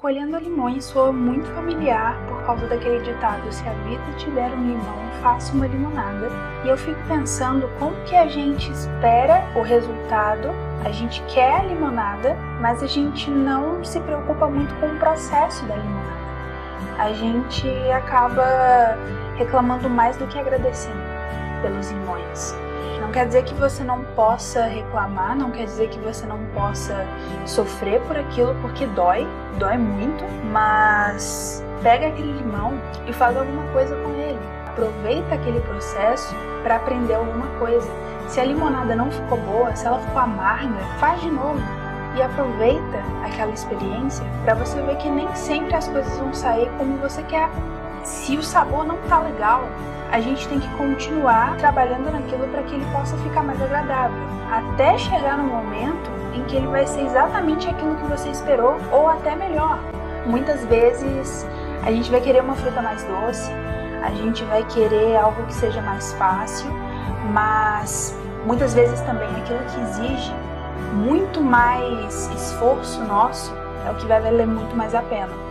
Colhendo limões soa muito familiar por causa daquele ditado: se a vida te der um limão, faça uma limonada. E eu fico pensando como que a gente espera o resultado, a gente quer a limonada, mas a gente não se preocupa muito com o processo da limonada. A gente acaba reclamando mais do que agradecendo pelos limões. Não quer dizer que você não possa reclamar, não quer dizer que você não possa sofrer por aquilo, porque dói, dói muito, mas pega aquele limão e faz alguma coisa com ele. Aproveita aquele processo para aprender alguma coisa. Se a limonada não ficou boa, se ela ficou amarga, faz de novo e aproveita aquela experiência para você ver que nem sempre as coisas vão sair como você quer. Se o sabor não tá legal, a gente tem que continuar trabalhando naquilo para que ele possa ficar mais agradável, até chegar no momento em que ele vai ser exatamente aquilo que você esperou ou até melhor. Muitas vezes a gente vai querer uma fruta mais doce, a gente vai querer algo que seja mais fácil, mas muitas vezes também aquilo que exige muito mais esforço nosso é o que vai valer muito mais a pena.